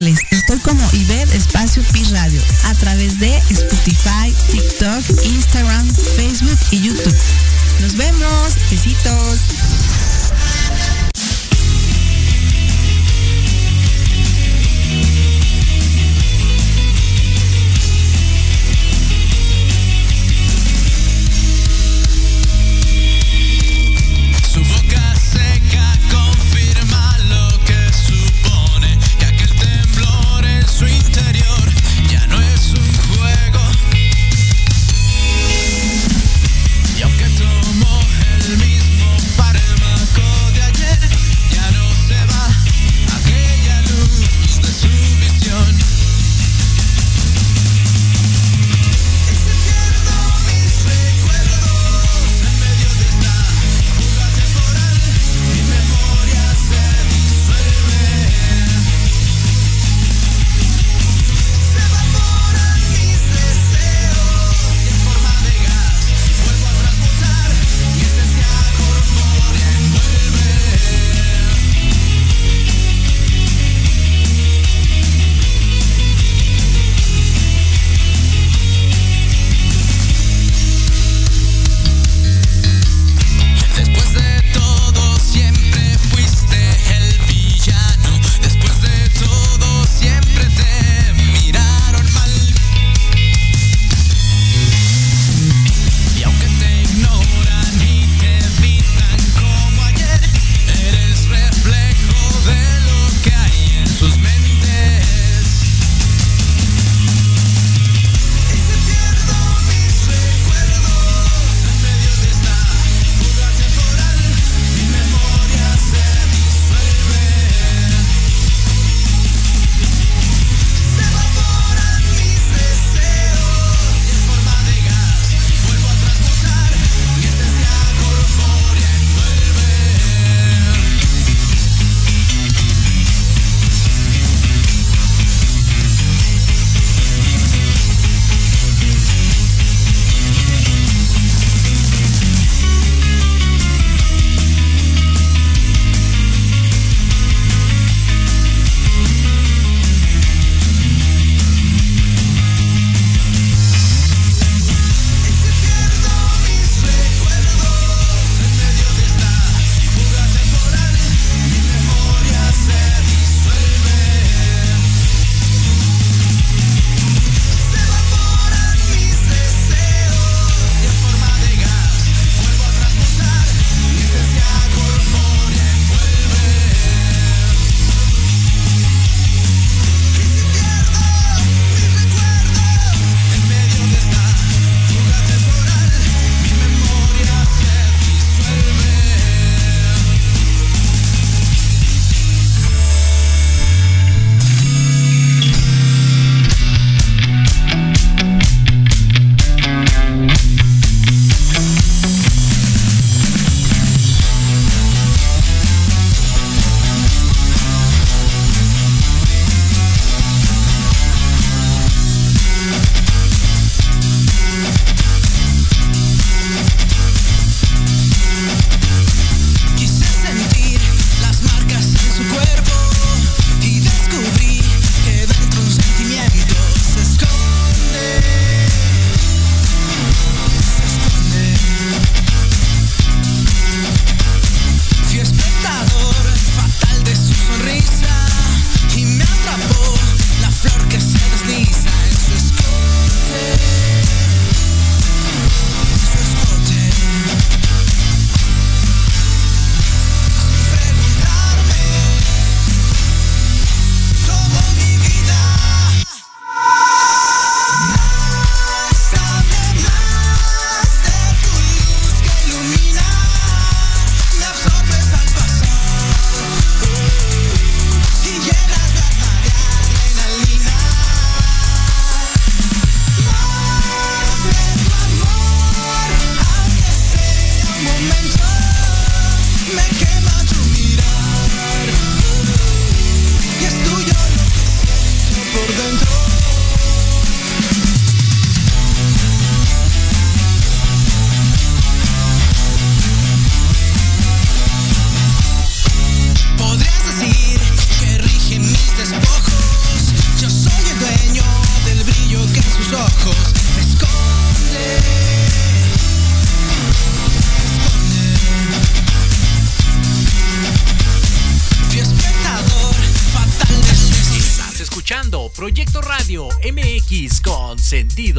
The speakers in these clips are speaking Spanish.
Estoy como Iber Espacio Pi Radio a través de Spotify, TikTok, Instagram, Facebook y YouTube. Nos vemos. Besitos.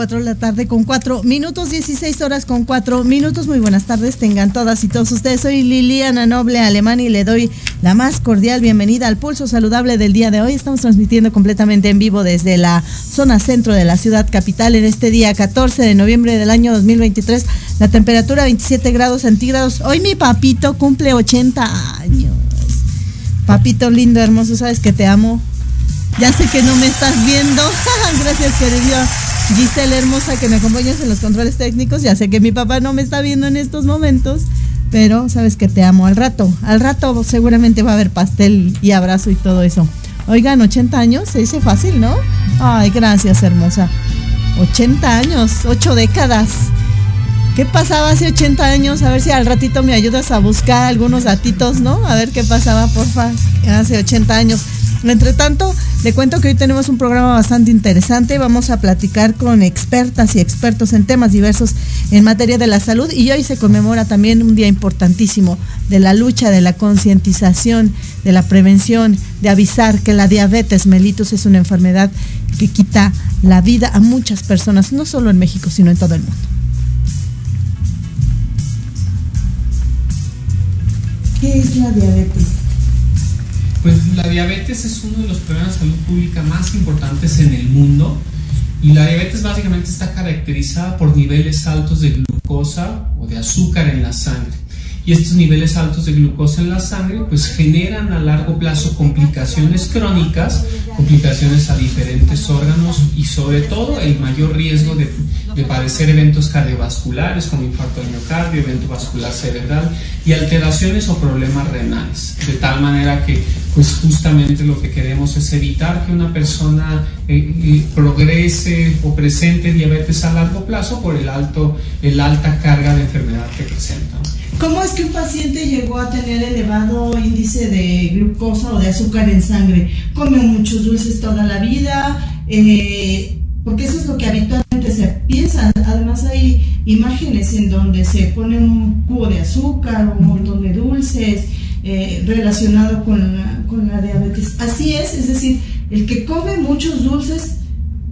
Cuatro de la tarde con cuatro minutos, 16 horas con cuatro minutos. Muy buenas tardes, tengan todas y todos ustedes. Soy Liliana Noble Alemán y le doy la más cordial bienvenida al Pulso Saludable del día de hoy. Estamos transmitiendo completamente en vivo desde la zona centro de la ciudad capital en este día 14 de noviembre del año 2023. La temperatura 27 grados centígrados. Hoy mi papito cumple 80 años. Papito lindo, hermoso, sabes que te amo. Ya sé que no me estás viendo. Gracias, querido Giselle hermosa que me acompañas en los controles técnicos. Ya sé que mi papá no me está viendo en estos momentos, pero sabes que te amo. Al rato, al rato seguramente va a haber pastel y abrazo y todo eso. Oigan, 80 años, se dice fácil, ¿no? Ay, gracias, hermosa. 80 años, 8 décadas. ¿Qué pasaba hace 80 años? A ver si al ratito me ayudas a buscar algunos datitos, ¿no? A ver qué pasaba, porfa, hace 80 años. Entre tanto, le cuento que hoy tenemos un programa bastante interesante. Vamos a platicar con expertas y expertos en temas diversos en materia de la salud y hoy se conmemora también un día importantísimo de la lucha, de la concientización, de la prevención, de avisar que la diabetes mellitus es una enfermedad que quita la vida a muchas personas, no solo en México, sino en todo el mundo. ¿Qué es la diabetes? Pues la diabetes es uno de los problemas de salud pública más importantes en el mundo y la diabetes básicamente está caracterizada por niveles altos de glucosa o de azúcar en la sangre. Y estos niveles altos de glucosa en la sangre pues generan a largo plazo complicaciones crónicas, complicaciones a diferentes órganos y sobre todo el mayor riesgo de, de padecer eventos cardiovasculares como infarto de miocardio, evento vascular cerebral y alteraciones o problemas renales. De tal manera que pues justamente lo que queremos es evitar que una persona eh, eh, progrese o presente diabetes a largo plazo por el alto, el alta carga de enfermedad que presenta. ¿Cómo es que un paciente llegó a tener elevado índice de glucosa o de azúcar en sangre? Come muchos dulces toda la vida, eh, porque eso es lo que habitualmente se piensa. Además hay imágenes en donde se pone un cubo de azúcar o un montón de dulces eh, relacionado con la, con la diabetes. Así es, es decir, el que come muchos dulces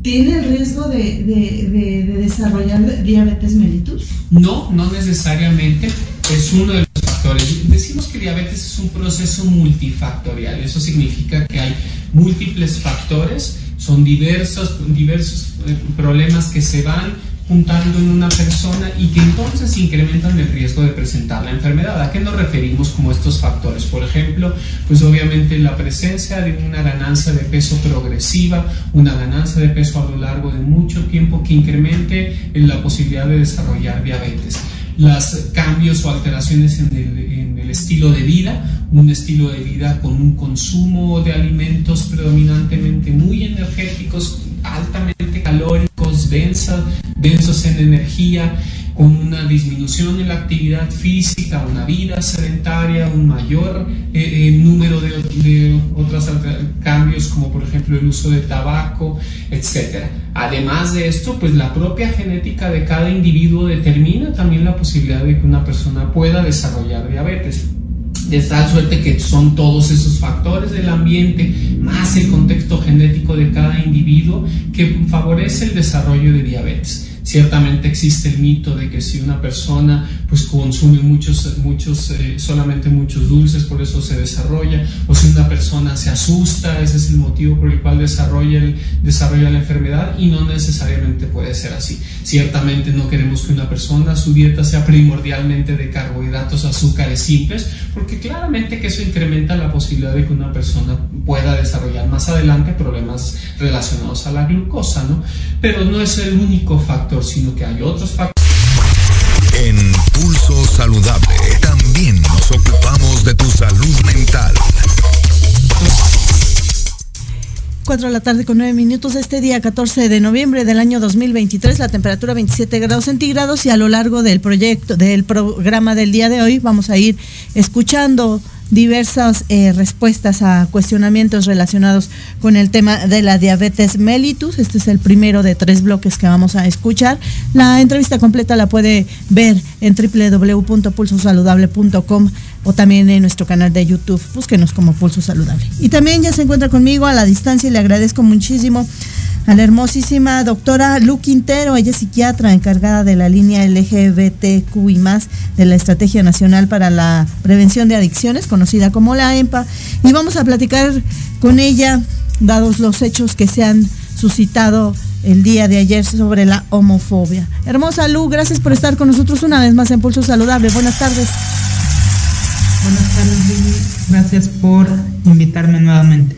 ¿Tiene el riesgo de, de, de, de, desarrollar diabetes mellitus? No, no necesariamente. Es uno de los factores. Decimos que diabetes es un proceso multifactorial. Eso significa que hay múltiples factores, son diversos, diversos eh, problemas que se van juntando en una persona y que entonces incrementan el riesgo de presentar la enfermedad. ¿A qué nos referimos como estos factores? Por ejemplo, pues obviamente la presencia de una ganancia de peso progresiva, una ganancia de peso a lo largo de mucho tiempo que incremente la posibilidad de desarrollar diabetes los cambios o alteraciones en el, en el, estilo de vida, un estilo de vida con un consumo de alimentos predominantemente muy energéticos, altamente calóricos, densos, densos en energía, una disminución en la actividad física, una vida sedentaria, un mayor eh, eh, número de, de otros cambios como por ejemplo el uso de tabaco, etc. Además de esto, pues la propia genética de cada individuo determina también la posibilidad de que una persona pueda desarrollar diabetes de tal suerte que son todos esos factores del ambiente más el contexto genético de cada individuo que favorece el desarrollo de diabetes. Ciertamente existe el mito de que si una persona pues consume muchos, muchos, eh, solamente muchos dulces, por eso se desarrolla, o si una persona se asusta, ese es el motivo por el cual desarrolla, el, desarrolla la enfermedad y no necesariamente puede ser así. Ciertamente no queremos que una persona, su dieta sea primordialmente de carbohidratos, azúcares simples, porque claramente que eso incrementa la posibilidad de que una persona pueda desarrollar más adelante problemas relacionados a la glucosa, ¿no? Pero no es el único factor, sino que hay otros factores. En Pulso Saludable también nos ocupamos de tu salud mental. 4 de la tarde con 9 minutos este día 14 de noviembre del año 2023, la temperatura 27 grados centígrados y a lo largo del proyecto, del programa del día de hoy vamos a ir escuchando diversas eh, respuestas a cuestionamientos relacionados con el tema de la diabetes mellitus. Este es el primero de tres bloques que vamos a escuchar. La entrevista completa la puede ver en www.pulsosaludable.com o también en nuestro canal de YouTube. Búsquenos como Pulso Saludable. Y también ya se encuentra conmigo a la distancia y le agradezco muchísimo a la hermosísima doctora Lu Quintero, ella es psiquiatra encargada de la línea LGBTQ y más de la Estrategia Nacional para la Prevención de Adicciones, conocida como la EMPA, y vamos a platicar con ella, dados los hechos que se han suscitado el día de ayer sobre la homofobia. Hermosa Lu, gracias por estar con nosotros una vez más en Pulso Saludable. Buenas tardes. Buenas tardes, Lili. Gracias por invitarme nuevamente.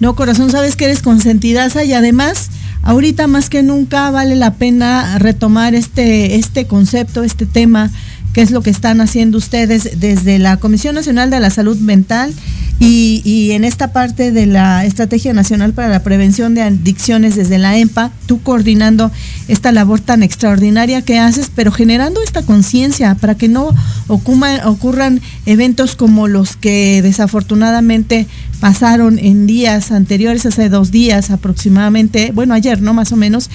No, corazón, sabes que eres consentidaza y además, ahorita más que nunca vale la pena retomar este, este concepto, este tema, que es lo que están haciendo ustedes desde la Comisión Nacional de la Salud Mental y, en esta parte de la Estrategia Nacional para la Prevención de Adicciones desde la EMPA, tú coordinando esta labor tan extraordinaria que haces, pero generando esta conciencia para que no ocurran eventos como los que desafortunadamente pasaron en días anteriores, hace dos días aproximadamente, bueno, ayer, ¿no? Más o menos,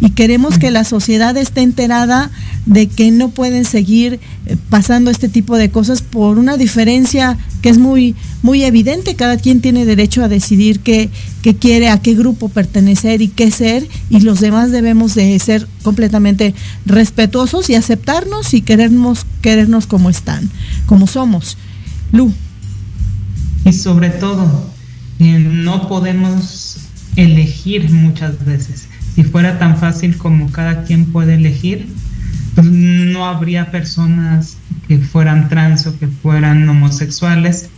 y queremos que la sociedad esté enterada de que no pueden seguir eh, pasando este tipo de cosas por una diferencia que es muy, muy evidente. Cada quien tiene derecho a decidir qué, qué quiere, a qué grupo pertenecer y qué ser, y los demás debemos de ser completamente respetuosos y aceptarnos y querernos, querernos como están, como somos. Lu. Y sobre todo, eh, no podemos elegir muchas veces. Si fuera tan fácil como cada quien puede elegir, pues no habría personas que fueran trans o que fueran homosexuales,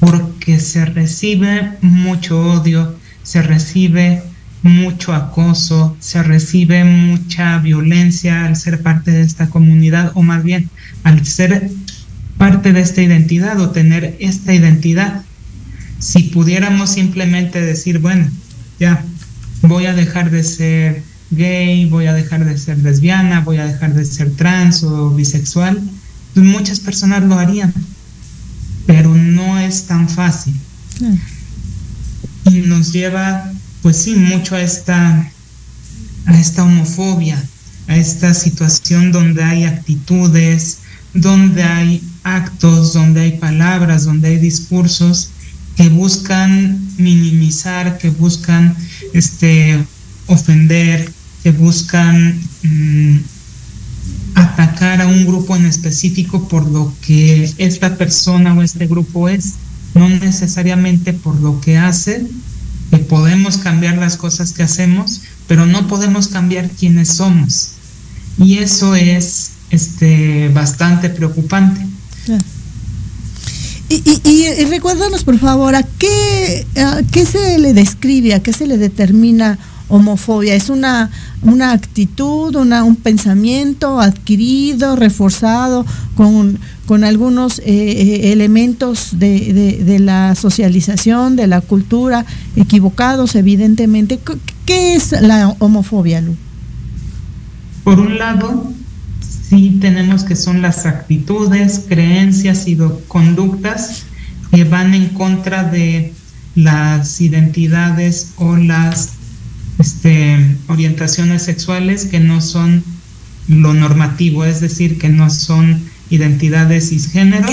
porque se recibe mucho odio, se recibe mucho acoso, se recibe mucha violencia al ser parte de esta comunidad, o más bien al ser parte de esta identidad o tener esta identidad. Si pudiéramos simplemente decir, bueno, ya voy a dejar de ser gay, voy a dejar de ser lesbiana, voy a dejar de ser trans o bisexual, pues muchas personas lo harían, pero no es tan fácil. Y nos lleva, pues sí, mucho a esta, a esta homofobia, a esta situación donde hay actitudes, donde hay actos, donde hay palabras, donde hay discursos que buscan minimizar, que buscan este ofender, que buscan mm, atacar a un grupo en específico por lo que esta persona o este grupo es, no necesariamente por lo que hace, que podemos cambiar las cosas que hacemos, pero no podemos cambiar quiénes somos. Y eso es este bastante preocupante. Y, y, y, recuérdanos, por favor, ¿a qué, qué se le describe, a qué se le determina homofobia? ¿Es una, una actitud, una, un pensamiento adquirido, reforzado con, con algunos eh, elementos de, de, de, la socialización, de la cultura, equivocados, evidentemente? ¿Qué es la homofobia, Lu? Por un lado, sí tenemos que son las actitudes, creencias y conductas que van en contra de las identidades o las este, orientaciones sexuales que no son lo normativo, es decir, que no son identidades cisgénero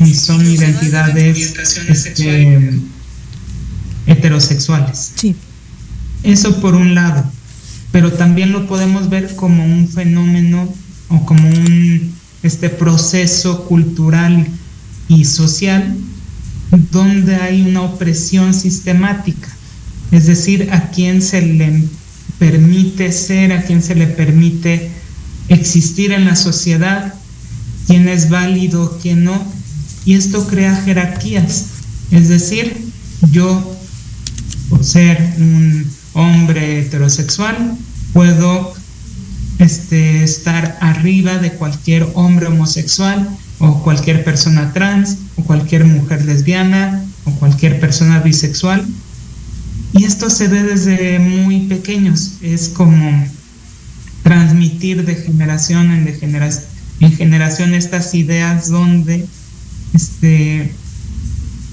ni son identidades este, heterosexuales. Sí. Eso por un lado pero también lo podemos ver como un fenómeno o como un este proceso cultural y social donde hay una opresión sistemática, es decir, a quien se le permite ser, a quien se le permite existir en la sociedad, quién es válido, quién no, y esto crea jerarquías, es decir, yo por ser un hombre heterosexual puedo este, estar arriba de cualquier hombre homosexual o cualquier persona trans o cualquier mujer lesbiana o cualquier persona bisexual. Y esto se ve desde muy pequeños, es como transmitir de generación en, en generación estas ideas donde este,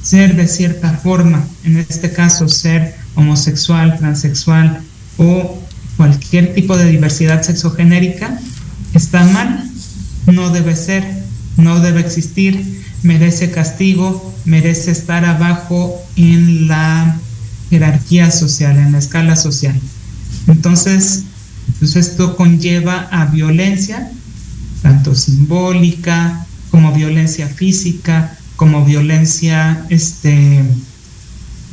ser de cierta forma, en este caso ser homosexual, transexual o cualquier tipo de diversidad sexogenérica, está mal, no debe ser, no debe existir, merece castigo, merece estar abajo en la jerarquía social, en la escala social. Entonces, pues esto conlleva a violencia, tanto simbólica como violencia física, como violencia este,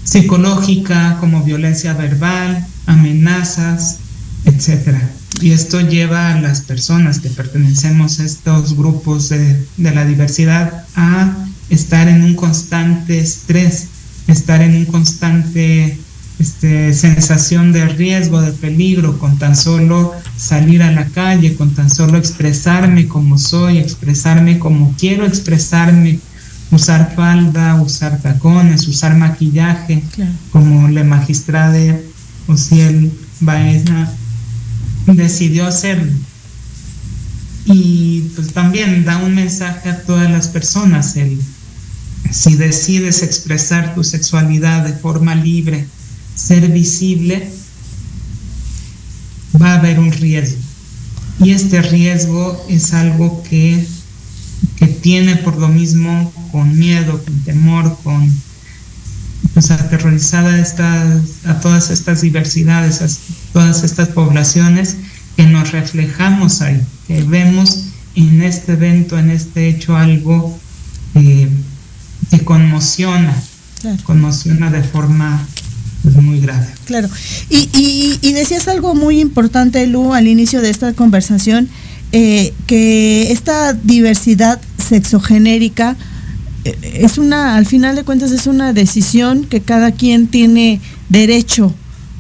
psicológica, como violencia verbal, amenazas, etcétera. Y esto lleva a las personas que pertenecemos a estos grupos de, la diversidad a estar en un constante estrés, estar en un constante este, sensación de riesgo, de peligro, con tan solo salir a la calle, con tan solo expresarme como soy, expresarme como quiero expresarme, usar falda, usar tacones, usar maquillaje, como la magistrada Ociel Baeza decidió hacerlo. Y pues también da un mensaje a todas las personas, el, si decides expresar tu sexualidad de forma libre, ser visible, va a haber un riesgo. Y este riesgo es algo que, que tiene por lo mismo con miedo, con temor, con pues aterrorizada estas, a todas estas diversidades, todas estas poblaciones que nos reflejamos ahí, que vemos en este evento, en este hecho algo eh, que conmociona, conmociona de forma pues, muy grave. Claro. Y, y, y, decías algo muy importante, Lu, al inicio de esta conversación, eh, que esta diversidad sexogenérica es una, al final de cuentas es una decisión que cada quien tiene derecho,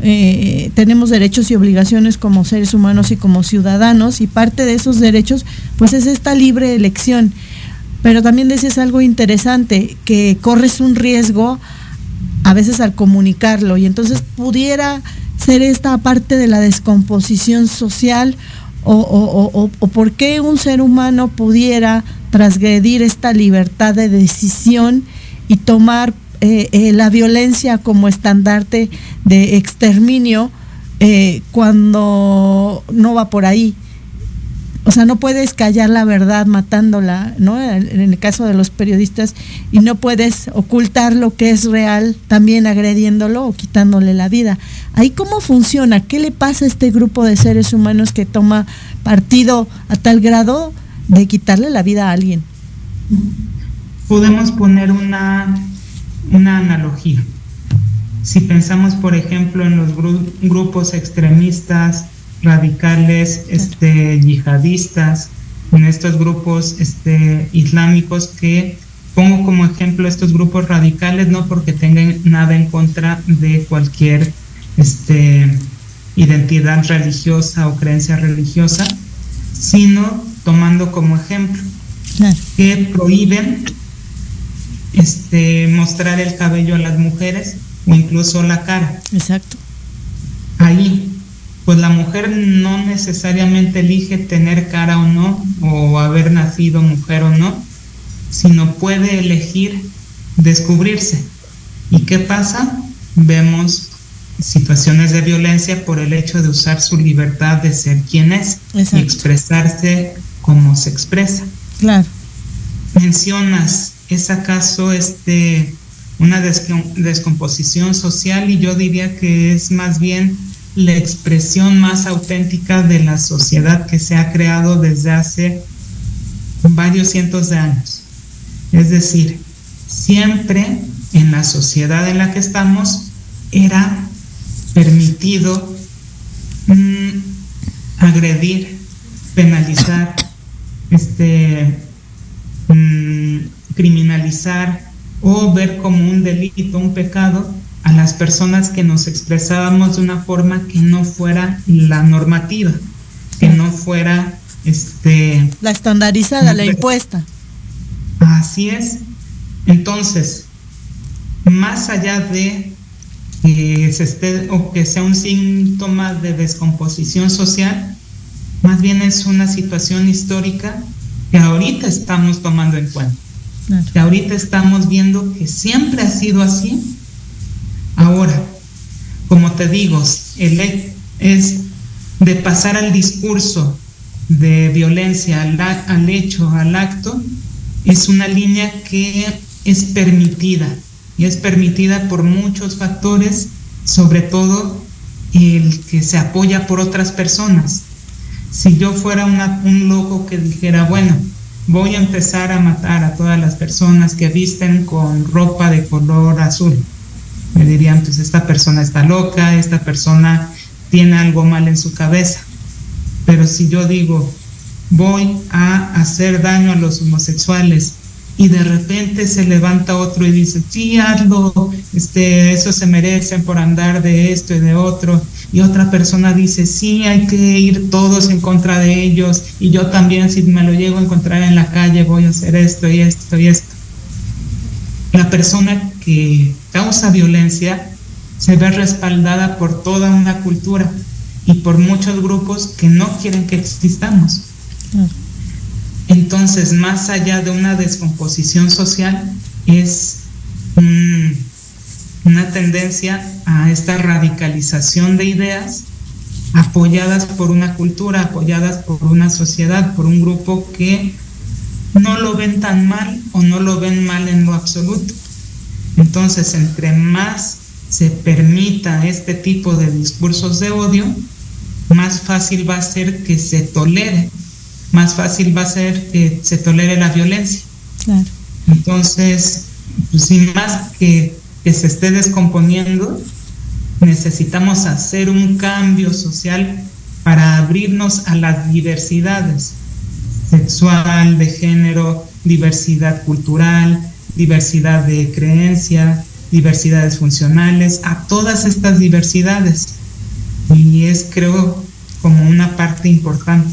eh, tenemos derechos y obligaciones como seres humanos y como ciudadanos y parte de esos derechos pues es esta libre elección. Pero también decías algo interesante, que corres un riesgo a veces al comunicarlo y entonces pudiera ser esta parte de la descomposición social o, o, o, o por qué un ser humano pudiera transgredir esta libertad de decisión y tomar eh, eh, la violencia como estandarte de exterminio eh, cuando no va por ahí. O sea, no puedes callar la verdad matándola, ¿no? En el caso de los periodistas, y no puedes ocultar lo que es real también agrediéndolo o quitándole la vida. Ahí cómo funciona, qué le pasa a este grupo de seres humanos que toma partido a tal grado de quitarle la vida a alguien. Podemos poner una, una analogía. Si pensamos, por ejemplo, en los grupos extremistas, radicales, este, yihadistas, en estos grupos este, islámicos que pongo como ejemplo estos grupos radicales, no porque tengan nada en contra de cualquier este, identidad religiosa o creencia religiosa, sino tomando como ejemplo que prohíben este, mostrar el cabello a las mujeres o incluso la cara. Exacto. Ahí, pues la mujer no necesariamente elige tener cara o no, o haber nacido mujer o no, sino puede elegir descubrirse. ¿Y qué pasa? Vemos situaciones de violencia por el hecho de usar su libertad de ser quien es y expresarse como se expresa. Claro. Mencionas, ¿es acaso este una descomposición social? Y yo diría que es más bien la expresión más auténtica de la sociedad que se ha creado desde hace varios cientos de años. Es decir, siempre en la sociedad en la que estamos era permitido mm, agredir, penalizar, este, mm, criminalizar o ver como un delito, un pecado a las personas que nos expresábamos de una forma que no fuera la normativa, que no fuera este la estandarizada, la impuesta. Así es. Entonces, más allá de que se esté o que sea un síntoma de descomposición social, más bien es una situación histórica que ahorita estamos tomando en cuenta. Que ahorita estamos viendo que siempre ha sido así. Ahora, como te digo, el es de pasar al discurso de violencia al, al hecho, al acto, es una línea que es permitida y es permitida por muchos factores, sobre todo el que se apoya por otras personas. Si yo fuera un loco que dijera, bueno, voy a empezar a matar a todas las personas que visten con ropa de color azul, me dirían, pues esta persona está loca, esta persona tiene algo mal en su cabeza. Pero si yo digo, voy a hacer daño a los homosexuales y de repente se levanta otro y dice, sí, hazlo, este, eso se merecen por andar de esto y de otro. Y otra persona dice, sí, hay que ir todos en contra de ellos. Y yo también, si me lo llego a encontrar en la calle, voy a hacer esto y esto y esto. La persona que causa violencia se ve respaldada por toda una cultura y por muchos grupos que no quieren que existamos. Entonces, más allá de una descomposición social, es una tendencia a esta radicalización de ideas apoyadas por una cultura, apoyadas por una sociedad, por un grupo que no lo ven tan mal o no lo ven mal en lo absoluto. Entonces, entre más se permita este tipo de discursos de odio, más fácil va a ser que se tolere más fácil va a ser que se tolere la violencia. Entonces, pues, sin más que, que se esté descomponiendo, necesitamos hacer un cambio social para abrirnos a las diversidades sexual, de género, diversidad cultural, diversidad de creencia, diversidades funcionales, a todas estas diversidades. Y es creo como una parte importante.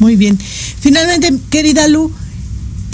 Muy bien. Finalmente, querida Lu,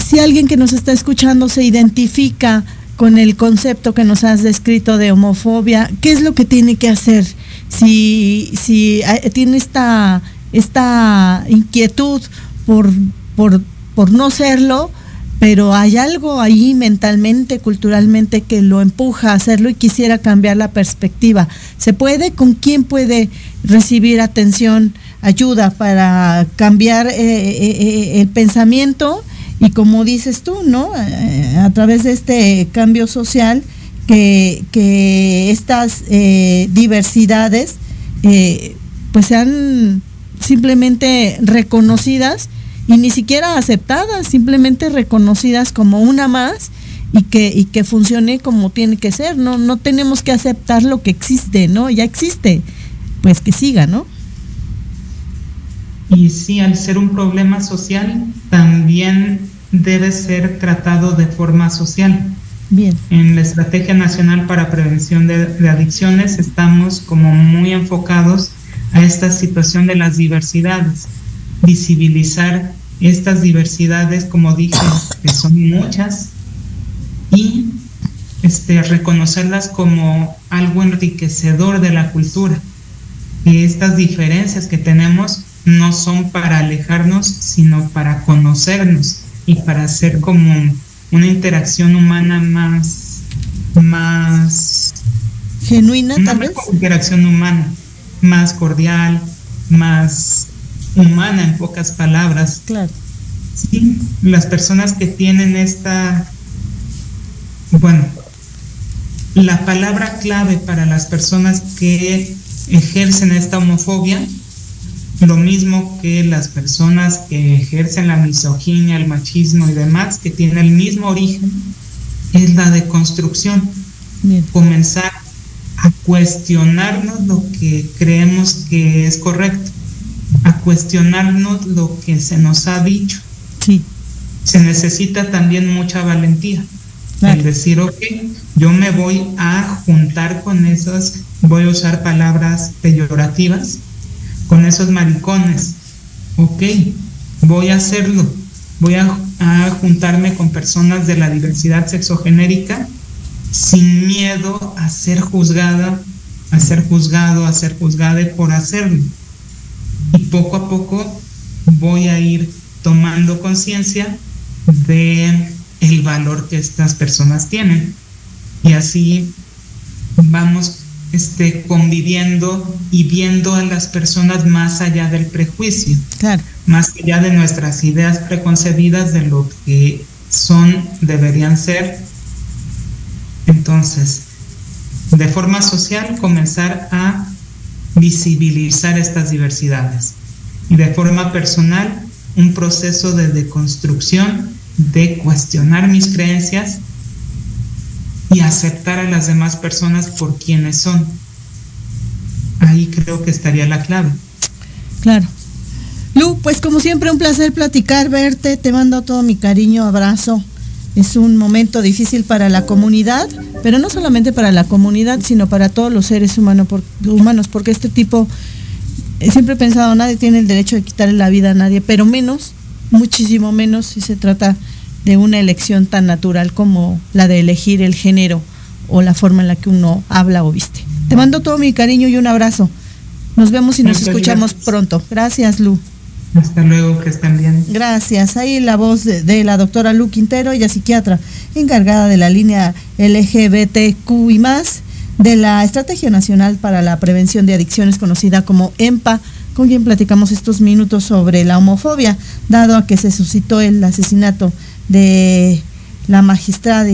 si alguien que nos está escuchando se identifica con el concepto que nos has descrito de homofobia, ¿qué es lo que tiene que hacer? Si, si eh, tiene esta, esta inquietud por, por, por no serlo, pero hay algo ahí mentalmente, culturalmente que lo empuja a hacerlo y quisiera cambiar la perspectiva. ¿Se puede? ¿Con quién puede recibir atención, ayuda para cambiar eh, eh, el pensamiento? Y como dices tú, ¿no? a través de este cambio social, que, que estas diversidades pues sean simplemente reconocidas y ni siquiera aceptadas, simplemente reconocidas como una más y que, y que funcione como tiene que ser, ¿no? No tenemos que aceptar lo que existe, ¿no? Ya existe, pues que siga, ¿no? Y sí, al ser un problema social, también debe ser tratado de forma social. Bien. En la Estrategia Nacional para Prevención de, de Adicciones estamos como muy enfocados a esta situación de las diversidades visibilizar estas diversidades, como dije, que son muchas, y este, reconocerlas como algo enriquecedor de la cultura. Que estas diferencias que tenemos no son para alejarnos, sino para conocernos y para hacer como una interacción humana más, más genuina, una interacción humana, más cordial, más humana en pocas palabras. Claro. Sí, las personas que tienen esta, bueno, la palabra clave para las personas que ejercen esta homofobia, lo mismo que las personas que ejercen la misoginia, el machismo y demás, que tienen el mismo origen, es la deconstrucción. Comenzar a cuestionarnos lo que creemos que es correcto, a cuestionarnos lo que se nos ha dicho. Sí. Se necesita también mucha valentía. El decir, ok, yo me voy a juntar con esos, voy a usar palabras peyorativas, con esos maricones. Ok, voy a hacerlo. Voy a, juntarme con personas de la diversidad sexogenérica sin miedo a ser juzgada, a ser juzgado, a ser juzgada por hacerlo. Y poco a poco voy a ir tomando conciencia de el valor que estas personas tienen. Y así vamos este, conviviendo y viendo a las personas más allá del prejuicio, más allá de nuestras ideas preconcebidas de lo que son, deberían ser. Entonces, de forma social, comenzar a visibilizar estas diversidades. Y de forma personal, un proceso de deconstrucción, de cuestionar mis creencias y aceptar a las demás personas por quienes son. Ahí creo que estaría la clave. Claro. Lu, pues como siempre un placer platicar, verte, te mando todo mi cariño, abrazo. Es un momento difícil para la comunidad, pero no solamente para la comunidad, sino para todos los seres humanos, humanos porque este tipo, eh, siempre he pensado, nadie tiene el derecho de quitarle la vida a nadie, pero menos, muchísimo menos si se trata una elección tan natural como la de elegir el género o la forma en la que uno habla o viste. Te mando todo mi cariño y un abrazo. Nos vemos y nos escuchamos pronto. Gracias, Lu. Hasta luego, que estén bien. Gracias. Ahí la voz de, la doctora Lu Quintero, ella psiquiatra encargada de la línea LGBTQ y más de la Estrategia Nacional para la Prevención de Adicciones, conocida como EMPA, con quien platicamos estos minutos sobre la homofobia, dado a que se suscitó el asesinato de la magistrada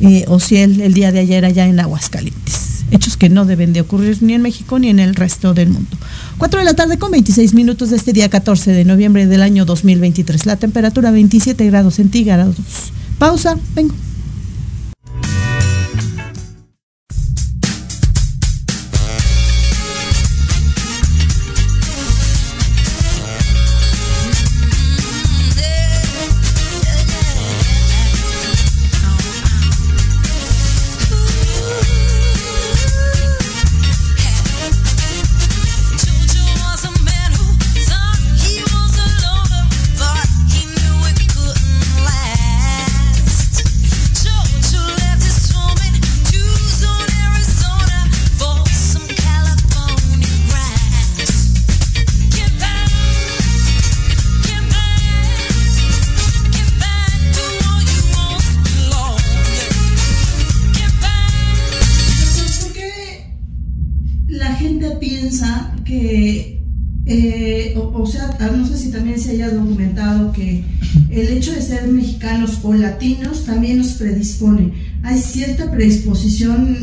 eh, Ociel el día de ayer allá en Aguascalientes. Hechos que no deben de ocurrir ni en México ni en el resto del mundo. 4 de la tarde con 26 minutos de este día 14 de noviembre del año 2023. La temperatura 27 grados centígrados. Pausa, vengo. O latinos también nos predispone. Hay cierta predisposición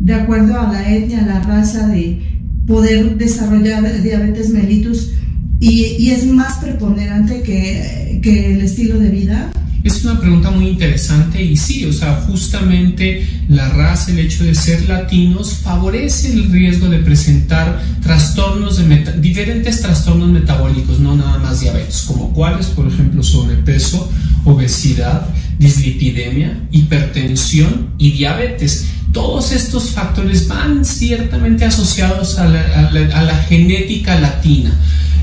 de acuerdo a la etnia, a la raza, de poder desarrollar diabetes mellitus y, es más preponderante que, que el estilo de vida. Es una pregunta muy interesante y sí, o sea, justamente la raza, el hecho de ser latinos, favorece el riesgo de presentar trastornos, de diferentes trastornos metabólicos, no nada más diabetes, como cuáles, por ejemplo, sobrepeso, obesidad, dislipidemia, hipertensión y diabetes. Todos estos factores van ciertamente asociados a la genética latina.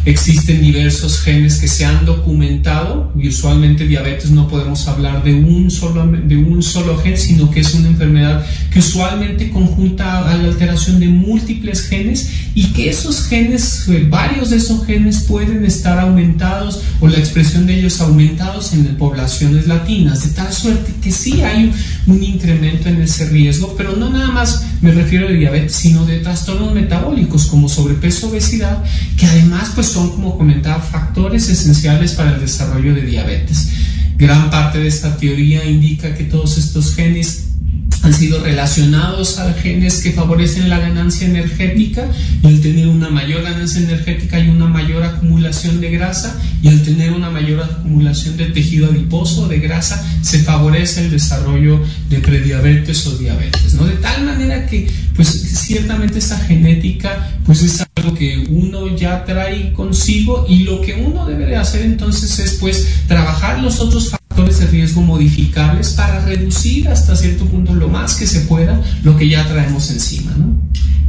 Existen diversos genes que se han documentado y usualmente diabetes no podemos hablar de un solo, de un solo gen, sino que es una enfermedad que usualmente conjunta a la alteración de múltiples genes y que esos genes, eh, varios de esos genes pueden estar aumentados o la expresión de ellos aumentados en poblaciones latinas, de tal suerte que sí hay un incremento en ese riesgo, pero no nada más me refiero de diabetes, sino de trastornos metabólicos como sobrepeso, obesidad, que además pues son, como comentaba, factores esenciales para el desarrollo de diabetes. Gran parte de esta teoría indica que todos estos genes han sido relacionados a genes que favorecen la ganancia energética y al tener una mayor ganancia energética hay una mayor acumulación de grasa y al tener una mayor acumulación de tejido adiposo de grasa se favorece el desarrollo de prediabetes o diabetes, ¿no? De tal manera que pues ciertamente esa genética pues es algo que uno ya trae consigo y lo que uno debe de hacer entonces es pues trabajar los otros factores de riesgo modificables para reducir hasta cierto punto lo más que se pueda lo que ya traemos encima, ¿no?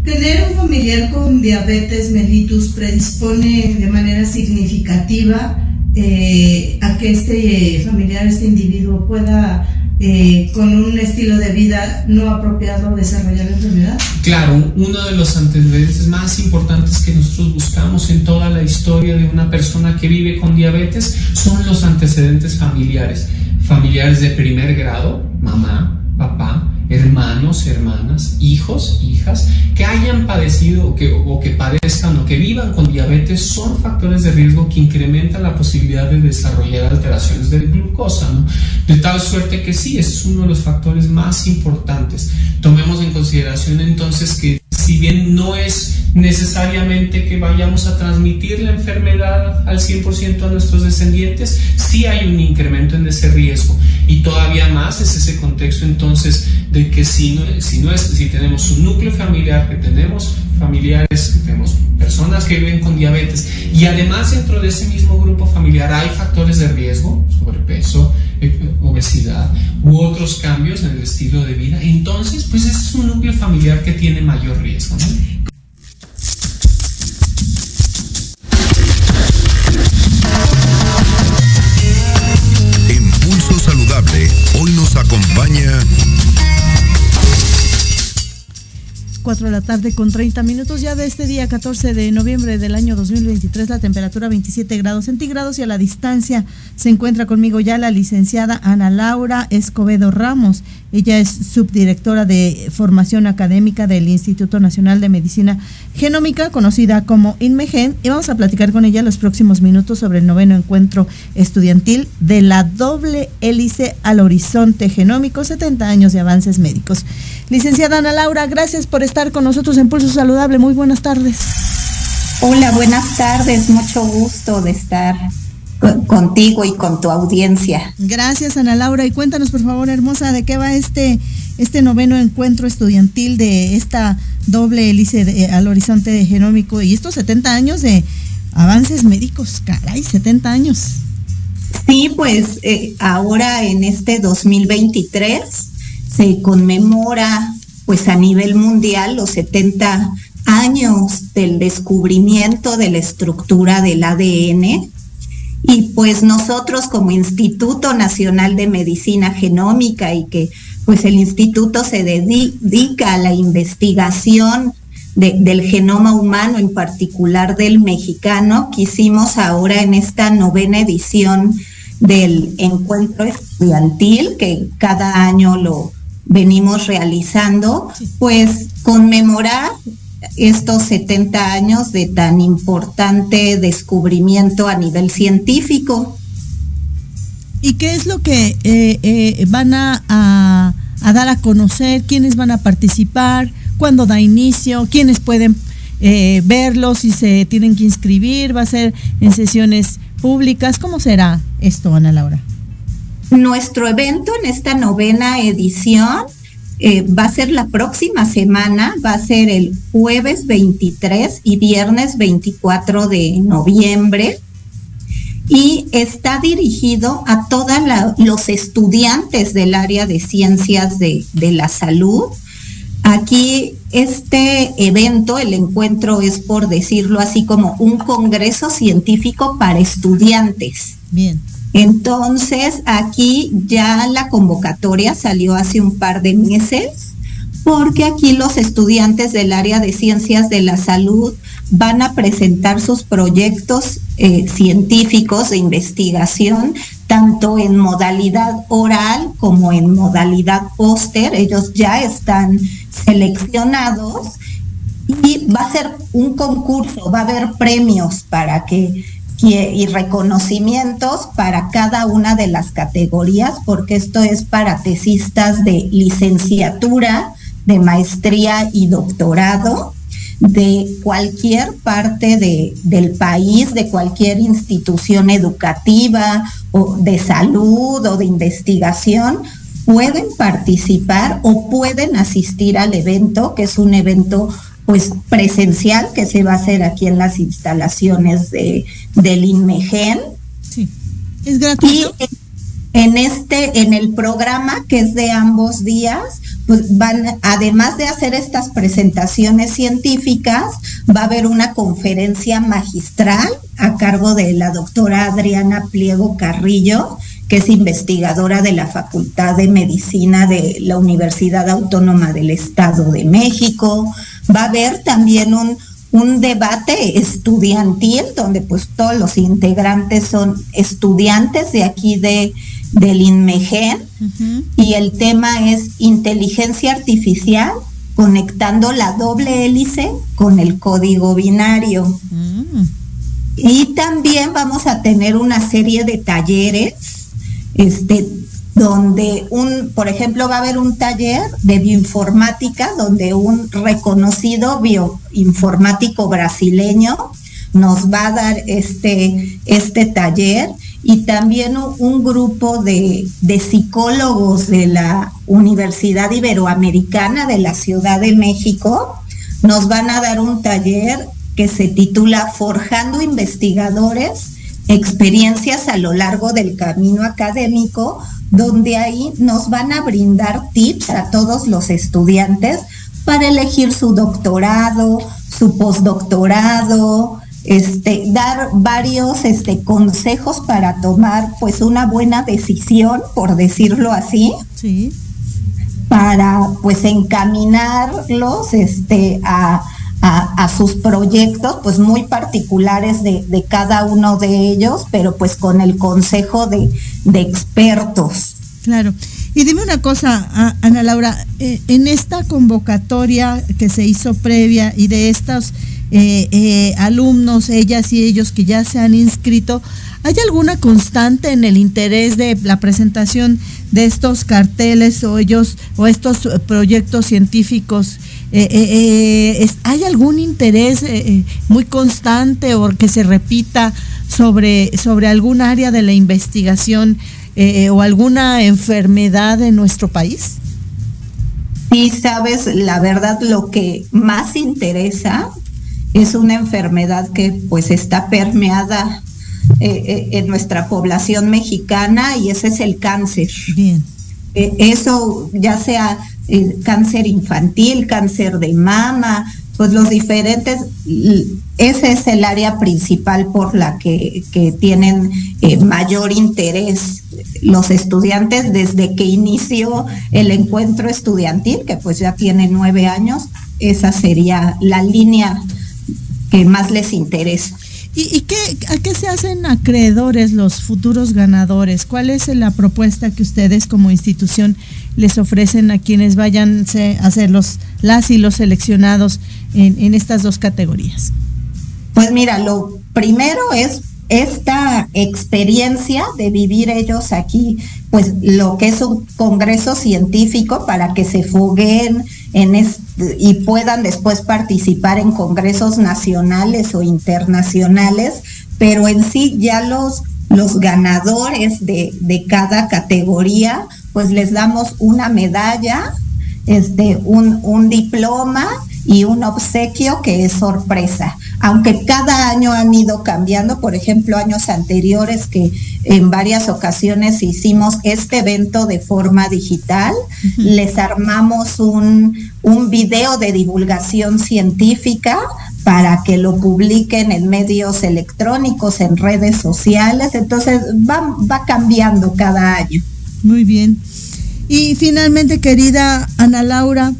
Tener un familiar con diabetes mellitus predispone de manera significativa eh, a que este familiar, este individuo pueda eh, con un estilo de vida no apropiado desarrollar la enfermedad? Claro, uno de los antecedentes más importantes que nosotros buscamos en toda la historia de una persona que vive con diabetes son los antecedentes familiares. Familiares de primer grado, mamá, papá, hermanos, hermanas, hijos, hijas, que hayan padecido o que, padezcan o que vivan con diabetes son factores de riesgo que incrementan la posibilidad de desarrollar alteraciones de glucosa. De tal suerte que sí, es uno de los factores más importantes. Tomemos en consideración entonces que si bien no es necesariamente que vayamos a transmitir la enfermedad al 100% a nuestros descendientes, sí hay un incremento en ese riesgo. Y todavía más es ese contexto entonces de que si, no, si, no es, si tenemos un núcleo familiar, que tenemos familiares, que tenemos personas que viven con diabetes y además dentro de ese mismo grupo familiar hay factores de riesgo, sobrepeso, eh, obesidad u otros cambios en el estilo de vida, entonces pues ese es un núcleo familiar que tiene mayor riesgo. Hoy nos acompaña 4 de la tarde con 30 minutos ya de este día 14 de noviembre del año 2023, la temperatura 27 grados centígrados y a la distancia se encuentra conmigo ya la licenciada Ana Laura Escobedo Ramos. Ella es subdirectora de formación académica del Instituto Nacional de Medicina Genómica, conocida como INMEGEN, y vamos a platicar con ella los próximos minutos sobre el noveno encuentro estudiantil de la doble hélice al horizonte genómico, 70 años de avances médicos. Licenciada Ana Laura, gracias por estar con nosotros en Pulso Saludable. Muy buenas tardes. Hola, buenas tardes. Mucho gusto de estar con- contigo y con tu audiencia. Gracias, Ana Laura. Y cuéntanos, por favor, hermosa, de qué va este, este noveno encuentro estudiantil de esta doble hélice de- al horizonte genómico y estos 70 años de avances médicos. Caray, 70 años. Sí, pues eh, ahora en este 2023 se conmemora pues a nivel mundial los 70 años del descubrimiento de la estructura del ADN y pues nosotros como Instituto Nacional de Medicina Genómica y que pues el instituto se dedi- dedica a la investigación de- del genoma humano, en particular del mexicano, quisimos ahora en esta novena edición del encuentro estudiantil, que cada año lo venimos realizando, pues conmemorar estos 70 años de tan importante descubrimiento a nivel científico. ¿Y qué es lo que eh, eh, van a, a- a dar a conocer? ¿Quiénes van a participar? ¿Cuándo da inicio? ¿Quiénes pueden eh, verlo? Si se tienen que inscribir, ¿va a ser en sesiones públicas? ¿Cómo será esto, Ana Laura? Nuestro evento en esta novena edición eh, va a ser la próxima semana, va a ser el jueves 23 y viernes 24 de noviembre y está dirigido a todos los estudiantes del área de ciencias de, de la salud. Aquí este evento, el encuentro es por decirlo así como un congreso científico para estudiantes. Bien. Entonces, aquí ya la convocatoria salió hace un par de meses, porque aquí los estudiantes del área de ciencias de la salud van a presentar sus proyectos eh, científicos de investigación, tanto en modalidad oral como en modalidad póster. Ellos ya están seleccionados y va a ser un concurso, va a haber premios para que y reconocimientos para cada una de las categorías, porque esto es para tesistas de licenciatura, de maestría y doctorado de cualquier parte de, del país, de cualquier institución educativa o de salud o de investigación, pueden participar o pueden asistir al evento, que es un evento pues presencial que se va a hacer aquí en las instalaciones de, del INMEGEN. Sí. ¿Es gratuito? Y en este, en el programa que es de ambos días, pues van, además de hacer estas presentaciones científicas, va a haber una conferencia magistral a cargo de la doctora Adriana Pliego Carrillo, que es investigadora de la Facultad de Medicina de la Universidad Autónoma del Estado de México. Va a haber también un, un debate estudiantil donde pues todos los integrantes son estudiantes de aquí de del INMEGEN y el tema es inteligencia artificial conectando la doble hélice con el código binario. Mm. Y también vamos a tener una serie de talleres, este, donde un, por ejemplo, va a haber un taller de bioinformática donde un reconocido bioinformático brasileño nos va a dar este, este taller y también un grupo de, psicólogos de la Universidad Iberoamericana de la Ciudad de México nos van a dar un taller que se titula Forjando Investigadores, experiencias a lo largo del camino académico, donde ahí nos van a brindar tips a todos los estudiantes para elegir su doctorado, su postdoctorado, este, dar varios este, consejos para tomar pues una buena decisión, por decirlo así. Sí. Para pues encaminarlos este, a, sus proyectos pues muy particulares de, cada uno de ellos, pero pues con el consejo de, expertos. Claro. Y dime una cosa, Ana Laura, eh, en esta convocatoria que se hizo previa y de estas eh, eh, alumnos, ellas y ellos que ya se han inscrito, ¿hay alguna constante en el interés de la presentación de estos carteles o ellos o estos proyectos científicos? Eh, ¿Hay algún interés muy constante o que se repita sobre, sobre algún área de la investigación o alguna enfermedad en nuestro país? Sí, sabes, la verdad lo que más interesa es una enfermedad que pues está permeada eh, eh, en nuestra población mexicana y ese es el cáncer. Bien. Eh, eso ya sea cáncer infantil, cáncer de mama, pues los diferentes, ese es el área principal por la que, que tienen mayor interés los estudiantes desde que inició el encuentro estudiantil, que pues ya tiene nueve años, esa sería la línea que más les interesa. ¿Y, qué, a qué se hacen acreedores los futuros ganadores? ¿Cuál es la propuesta que ustedes como institución les ofrecen a quienes vayan a ser los, las y los seleccionados en, en estas dos categorías? Pues mira, lo primero es esta experiencia de vivir ellos aquí, pues lo que es un congreso científico para que se fogueen en y puedan después participar en congresos nacionales o internacionales, pero en sí ya los, los ganadores de, de cada categoría, pues les damos una medalla, este, un, un diploma y un obsequio que es sorpresa. Aunque cada año han ido cambiando, por ejemplo, años anteriores que en varias ocasiones hicimos este evento de forma digital, les armamos un, un video de divulgación científica para que lo publiquen en medios electrónicos, en redes sociales. Entonces va, va cambiando cada año. Muy bien. Y finalmente, querida Ana Laura,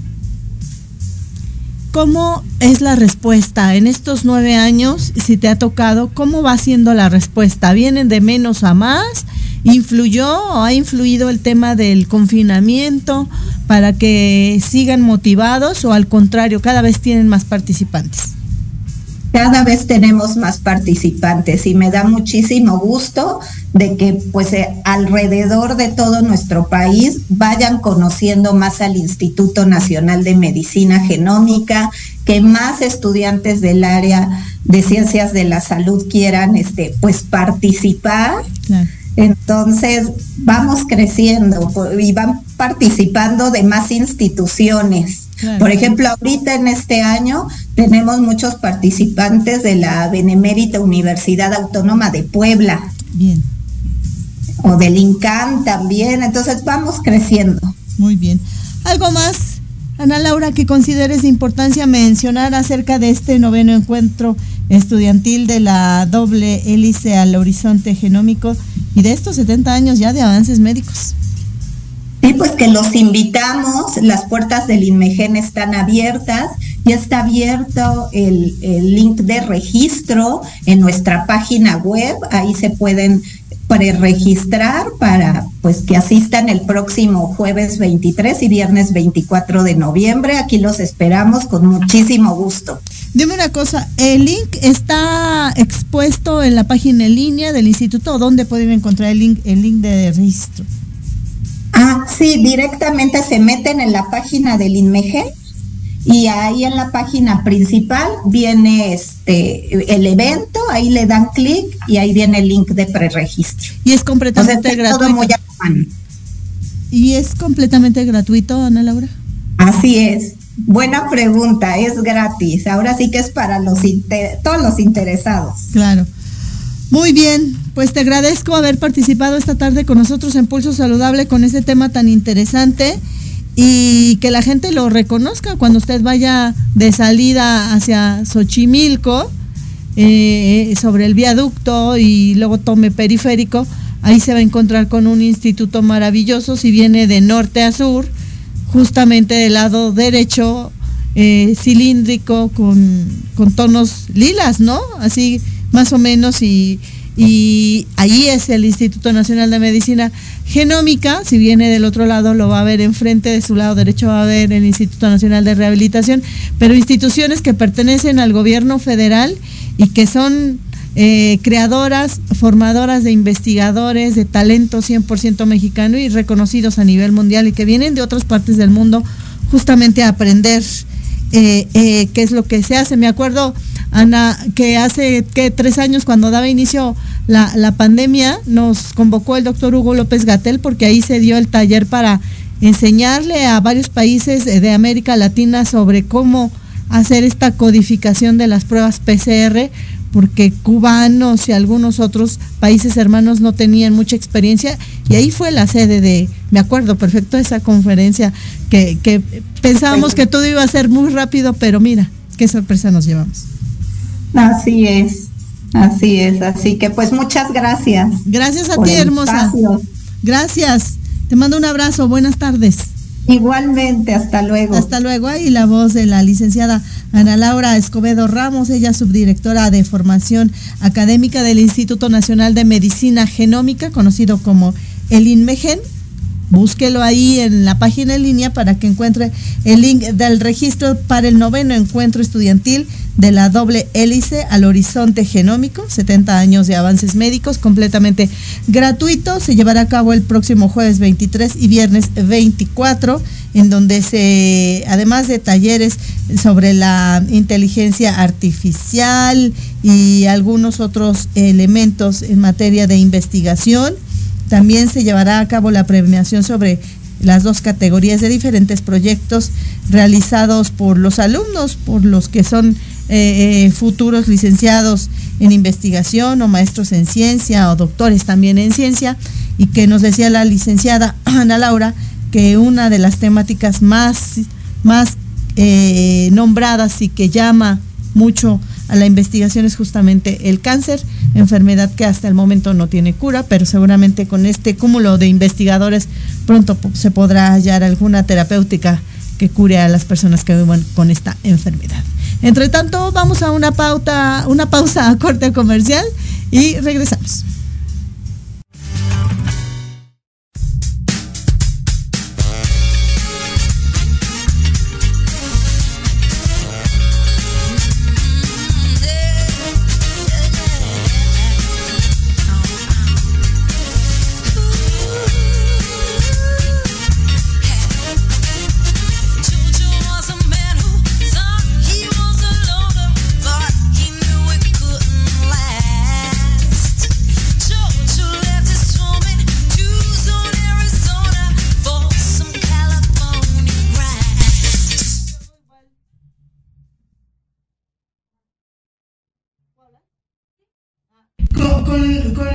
¿Cómo es la respuesta en estos nueve años? Si te ha tocado, ¿cómo va siendo la respuesta? ¿Vienen de menos a más? ¿Influyó o ha influido el tema del confinamiento para que sigan motivados o al contrario, cada vez tienen más participantes? Cada vez tenemos más participantes y me da muchísimo gusto de que pues eh, alrededor de todo nuestro país vayan conociendo más al Instituto Nacional de Medicina Genómica, que más estudiantes del área de ciencias de la salud quieran este pues participar. Entonces, vamos creciendo y van participando de más instituciones. Por ejemplo, ahorita en este año tenemos muchos participantes de la Benemérita Universidad Autónoma de Puebla. Bien. O del INCAN también. Entonces, vamos creciendo. Muy bien. ¿Algo más, Ana Laura, que consideres de importancia mencionar acerca de este noveno encuentro estudiantil de la doble hélice al horizonte genómico y de estos 70 años ya de avances médicos. Sí, pues que los invitamos, las puertas del INMEGEN están abiertas, ya está abierto el, link de registro en nuestra página web, ahí se pueden preregistrar para pues que asistan el próximo jueves 23 y viernes 24 de noviembre. Aquí los esperamos con muchísimo gusto. Dime una cosa, ¿el link está expuesto en la página en línea del instituto o dónde pueden encontrar el link, el link de registro? Ah, sí, directamente se meten en la página del INMEGE y ahí en la página principal viene este el evento, ahí le dan clic y ahí viene el link de preregistro. Y es completamente gratuito. ¿Y es completamente gratuito, Ana Laura? Así es. Buena pregunta, es gratis. Ahora sí que es para los todos los interesados. Claro. Muy bien, pues te agradezco haber participado esta tarde con nosotros en Pulso Saludable con este tema tan interesante y que la gente lo reconozca cuando usted vaya de salida hacia Xochimilco eh, sobre el viaducto y luego tome periférico. Ahí se va a encontrar con un instituto maravilloso si viene de norte a sur justamente del lado derecho, eh, cilíndrico, con, tonos lilas, ¿no? Así más o menos, y, y ahí es el Instituto Nacional de Medicina Genómica, si viene del otro lado lo va a ver enfrente, de su lado derecho va a ver el Instituto Nacional de Rehabilitación, pero instituciones que pertenecen al gobierno federal y que son eh, creadoras, formadoras de investigadores, de talento 100% mexicano y reconocidos a nivel mundial y que vienen de otras partes del mundo justamente a aprender eh, eh, qué es lo que se hace. Me acuerdo, Ana, que hace tres años cuando daba inicio la, la pandemia, nos convocó el doctor Hugo López Gatel porque ahí se dio el taller para enseñarle a varios países de América Latina sobre cómo hacer esta codificación de las pruebas PCR porque cubanos y algunos otros países hermanos no tenían mucha experiencia y ahí fue la sede de, me acuerdo perfecto esa conferencia, que, que pensábamos que todo iba a ser muy rápido, pero mira, qué sorpresa nos llevamos. Así es, así es, así que pues muchas gracias. Gracias a ti, hermosa. Gracias, te mando un abrazo, buenas tardes. Igualmente, hasta luego. Hasta luego. Ahí la voz de la licenciada Ana Laura Escobedo Ramos, ella subdirectora de formación académica del Instituto Nacional de Medicina Genómica, conocido como el INMEGEN. Búsquelo ahí en la página en línea para que encuentre el link del registro para el noveno encuentro estudiantil de la doble hélice al horizonte genómico, 70 años de avances médicos, completamente gratuito. Se llevará a cabo el próximo jueves 23 y viernes 24, en donde se, además de talleres sobre la inteligencia artificial y algunos otros elementos en materia de investigación, también se llevará a cabo la premiación sobre las dos categorías de diferentes proyectos realizados por los alumnos, por los que son eh, eh, futuros licenciados en investigación o maestros en ciencia o doctores también en ciencia. Y que nos decía la licenciada Ana Laura que una de las temáticas más, más eh, nombradas y que llama mucho a la investigación es justamente el cáncer, enfermedad que hasta el momento no tiene cura, pero seguramente con este cúmulo de investigadores pronto se podrá hallar alguna terapéutica que cure a las personas que viven con esta enfermedad. Entre tanto, vamos a una pauta, una pausa a corte comercial y regresamos. Con,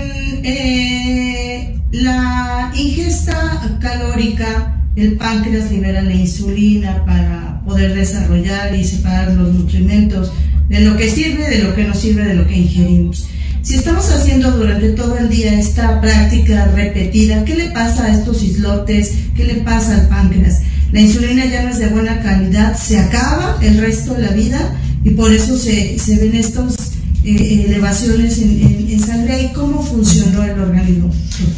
eh, la ingesta calórica, el páncreas libera la insulina para poder desarrollar y separar los nutrimentos de lo que sirve, de lo que no sirve, de lo que ingerimos. Si estamos haciendo durante todo el día esta práctica repetida, ¿qué le pasa a estos islotes? ¿Qué le pasa al páncreas? La insulina ya no es de buena calidad, se acaba el resto de la vida y por eso se, se ven estos eh, elevaciones en, en, sangre y cómo funcionó el organismo.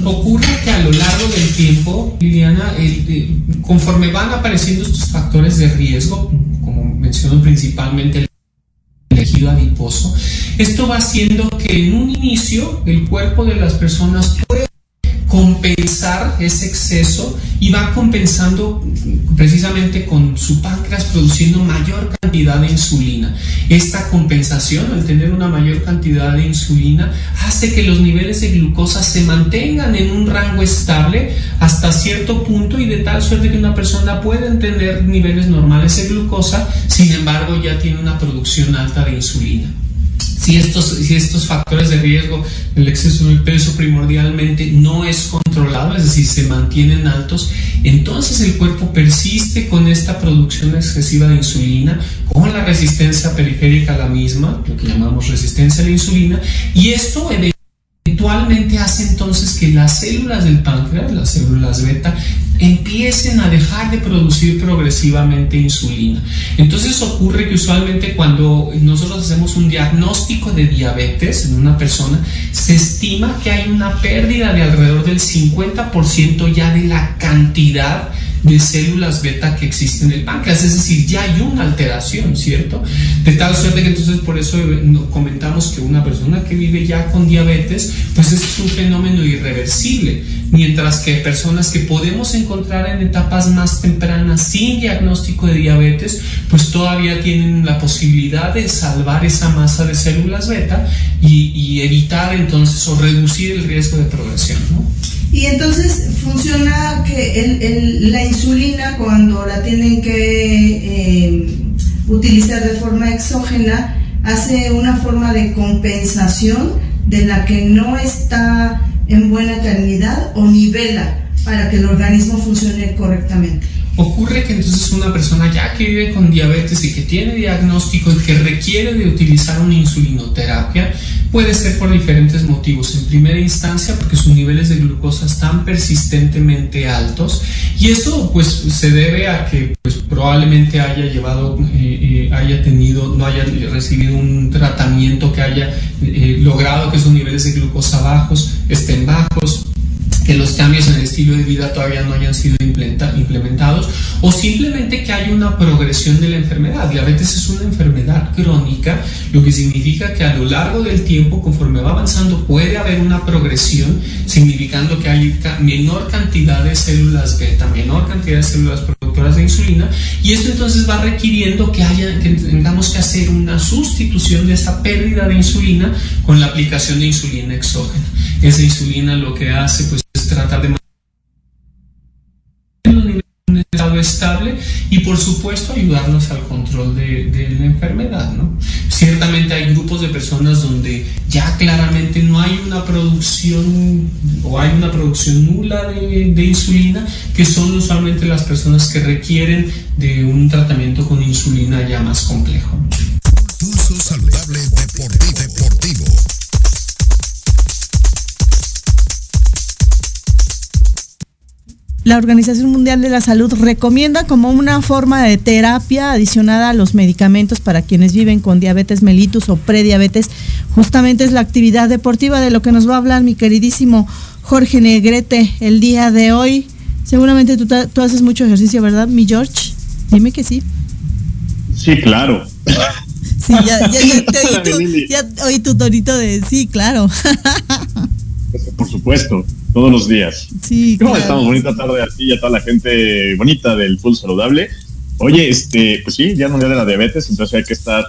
Ocurre que a lo largo del tiempo, Liliana, eh, conforme van apareciendo estos factores de riesgo, como menciono principalmente el tejido adiposo, esto va haciendo que en un inicio el cuerpo de las personas puede compensar ese exceso y va compensando precisamente con su páncreas produciendo mayor cantidad de insulina. Esta compensación, al tener una mayor cantidad de insulina, hace que los niveles de glucosa se mantengan en un rango estable hasta cierto punto y de tal suerte que una persona puede tener niveles normales de glucosa, sin embargo ya tiene una producción alta de insulina si estos, si estos factores de riesgo, el exceso de peso primordialmente no es controlado, es decir, se mantienen altos, entonces el cuerpo persiste con esta producción excesiva de insulina, con la resistencia periférica a la misma, lo que llamamos resistencia a la insulina, y esto eventualmente hace entonces que las células del páncreas, las células beta, empiecen a dejar de producir progresivamente insulina. Entonces ocurre que usualmente cuando nosotros hacemos un diagnóstico de diabetes en una persona, se estima que hay una pérdida de alrededor del 50% ya de la cantidad células beta que existen en el páncreas, es decir, ya hay una alteración, ¿cierto? De tal suerte que entonces por eso comentamos que una persona que vive ya con diabetes, pues es un fenómeno irreversible, mientras que personas que podemos encontrar en etapas más tempranas sin diagnóstico de diabetes, pues todavía tienen la posibilidad de salvar esa masa de células beta y, y evitar entonces o reducir el riesgo de progresión, ¿no? Y entonces funciona que la insulina cuando la tienen que eh, utilizar de forma exógena hace una forma de compensación de la que no está en buena calidad o nivela para que el organismo funcione correctamente. Ocurre que entonces una persona ya que vive con diabetes y que tiene diagnóstico y que requiere de utilizar una insulinoterapia, puede ser por diferentes motivos. En primera instancia, porque sus niveles de glucosa están persistentemente altos y esto pues se debe a que pues, probablemente haya llevado, eh, eh, haya tenido, no haya recibido un tratamiento que haya eh, logrado que sus niveles de glucosa bajos estén bajos que los cambios en el estilo de vida todavía no hayan sido implementados o simplemente que haya una progresión de la enfermedad. Diabetes es una enfermedad crónica, lo que significa que a lo largo del tiempo, conforme va avanzando, puede haber una progresión, significando que hay menor cantidad de células beta, menor cantidad de células productoras de insulina, y esto entonces va requiriendo que, haya, que tengamos que hacer una sustitución de esa pérdida de insulina con la aplicación de insulina exógena. Esa insulina lo que hace pues es tratar de mantener un estado estable y por supuesto ayudarnos al control de, la enfermedad. ¿no? Ciertamente hay grupos de personas donde ya claramente no hay una producción o hay una producción nula de, insulina, que son usualmente las personas que requieren de un tratamiento con insulina ya más complejo. La Organización Mundial de la Salud recomienda como una forma de terapia adicionada a los medicamentos para quienes viven con diabetes mellitus o prediabetes, justamente es la actividad deportiva de lo que nos va a hablar mi queridísimo Jorge Negrete el día de hoy. Seguramente tú, tú haces mucho ejercicio, ¿verdad, mi George? Dime que sí. Sí, claro. Sí, ya, ya, ya te oí tu, ya oí tu tonito de sí, claro. Por supuesto, todos los días. Sí, ¿Cómo claro. estamos? Bonita tarde a ti y a toda la gente bonita del Pulso Saludable. Oye, este, pues sí, ya mundial de la diabetes, entonces hay que estar,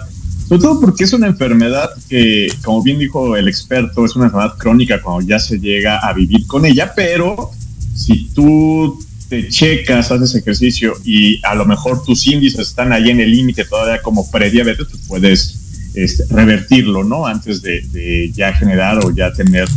sobre todo porque es una enfermedad que, como bien dijo el experto, es una enfermedad crónica cuando ya se llega a vivir con ella, pero si tú te checas, haces ejercicio y a lo mejor tus índices están ahí en el límite todavía como prediabetes, pues puedes este, revertirlo, ¿no? Antes de, de, ya generar o ya tener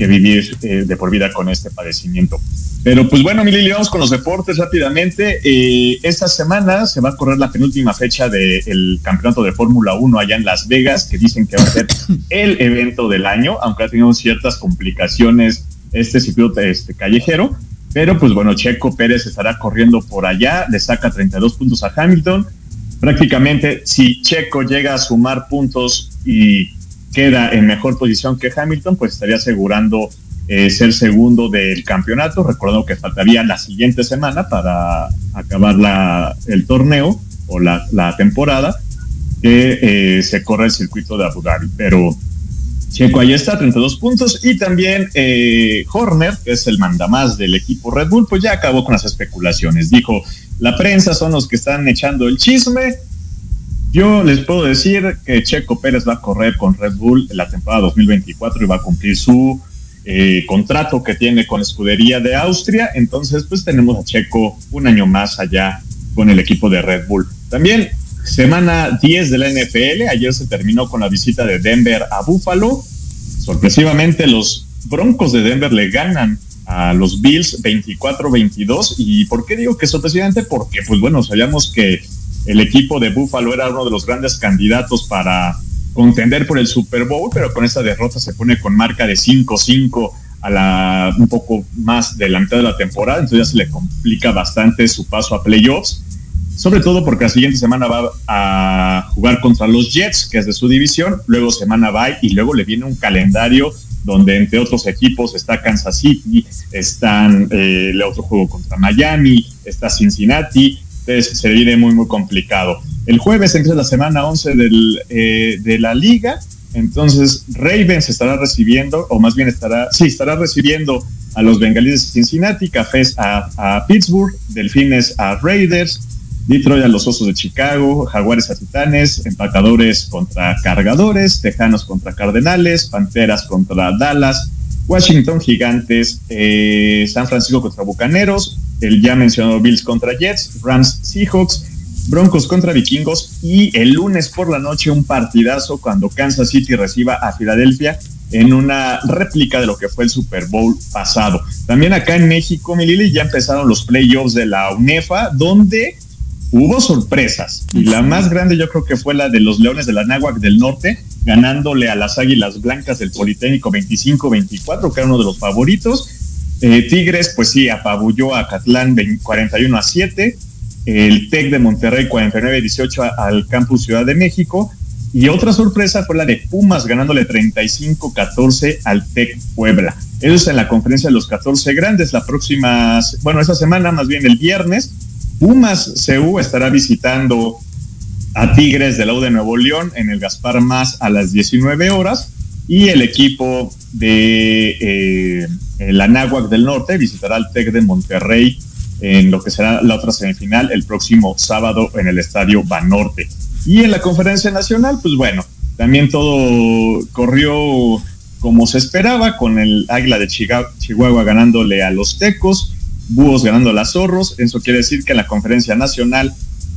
que vivir eh, de por vida con este padecimiento. Pero pues bueno, mi Lili, vamos con los deportes rápidamente. Eh, esta semana se va a correr la penúltima fecha del campeonato de Fórmula 1 allá en Las Vegas, que dicen que va a ser el evento del año, aunque ha tenido ciertas complicaciones este circuito este, callejero. Pero pues bueno, Checo Pérez estará corriendo por allá, le saca 32 puntos a Hamilton. Prácticamente, si Checo llega a sumar puntos y queda en mejor posición que Hamilton, pues estaría asegurando eh, ser segundo del campeonato. Recordando que faltaría la siguiente semana para acabar la, el torneo o la, la temporada que eh, se corre el circuito de Abu Dhabi. Pero Checo ahí está, 32 puntos. Y también eh, Horner, que es el mandamás del equipo Red Bull, pues ya acabó con las especulaciones. Dijo, la prensa son los que están echando el chisme. Yo les puedo decir que Checo Pérez va a correr con Red Bull en la temporada 2024 y va a cumplir su eh, contrato que tiene con Escudería de Austria. Entonces, pues tenemos a Checo un año más allá con el equipo de Red Bull. También semana 10 de la NFL, ayer se terminó con la visita de Denver a Buffalo. Sorpresivamente, los Broncos de Denver le ganan a los Bills 24-22. ¿Y por qué digo que sorpresivamente? Porque, pues bueno, sabíamos que el equipo de Buffalo era uno de los grandes candidatos para contender por el Super Bowl, pero con esta derrota se pone con marca de 5-5 a la un poco más de la mitad de la temporada, entonces ya se le complica bastante su paso a playoffs, sobre todo porque la siguiente semana va a jugar contra los Jets, que es de su división, luego semana bye y luego le viene un calendario donde entre otros equipos está Kansas City, están eh, el otro juego contra Miami, está Cincinnati, se viene muy muy complicado. El jueves empieza la semana 11 del, eh, de la liga. Entonces, Ravens estará recibiendo, o más bien estará, sí, estará recibiendo a los bengalíes de Cincinnati, Cafés a, a Pittsburgh, Delfines a Raiders, Detroit a los Osos de Chicago, Jaguares a Titanes, Empacadores contra Cargadores, Tejanos contra Cardenales, Panteras contra Dallas, Washington Gigantes, eh, San Francisco contra Bucaneros, el ya mencionado Bills contra Jets, Rams Seahawks, Broncos contra Vikingos y el lunes por la noche un partidazo cuando Kansas City reciba a Filadelfia en una réplica de lo que fue el Super Bowl pasado. También acá en México, Milili, ya empezaron los playoffs de la UNEFA, donde hubo sorpresas. Y la más grande yo creo que fue la de los Leones de la Náhuac del Norte, ganándole a las Águilas Blancas del Politécnico 25-24, que era uno de los favoritos. Eh, Tigres, pues sí, apabulló a Catlán 41 a 7 el TEC de Monterrey 49-18 al Campus Ciudad de México. Y otra sorpresa fue la de Pumas ganándole 35-14 al TEC Puebla. Eso es en la conferencia de los 14 grandes. La próxima, bueno, esta semana, más bien el viernes, Pumas CU estará visitando a Tigres de la U de Nuevo León en el Gaspar Más a las 19 horas. Y el equipo de eh, el Anáhuac del Norte visitará al TEC de Monterrey en lo que será la otra semifinal el próximo sábado en el Estadio Banorte. Y en la conferencia nacional, pues bueno, también todo corrió como se esperaba, con el Águila de Chihuahua ganándole a los Tecos, Búhos ganando a las Zorros. Eso quiere decir que en la conferencia nacional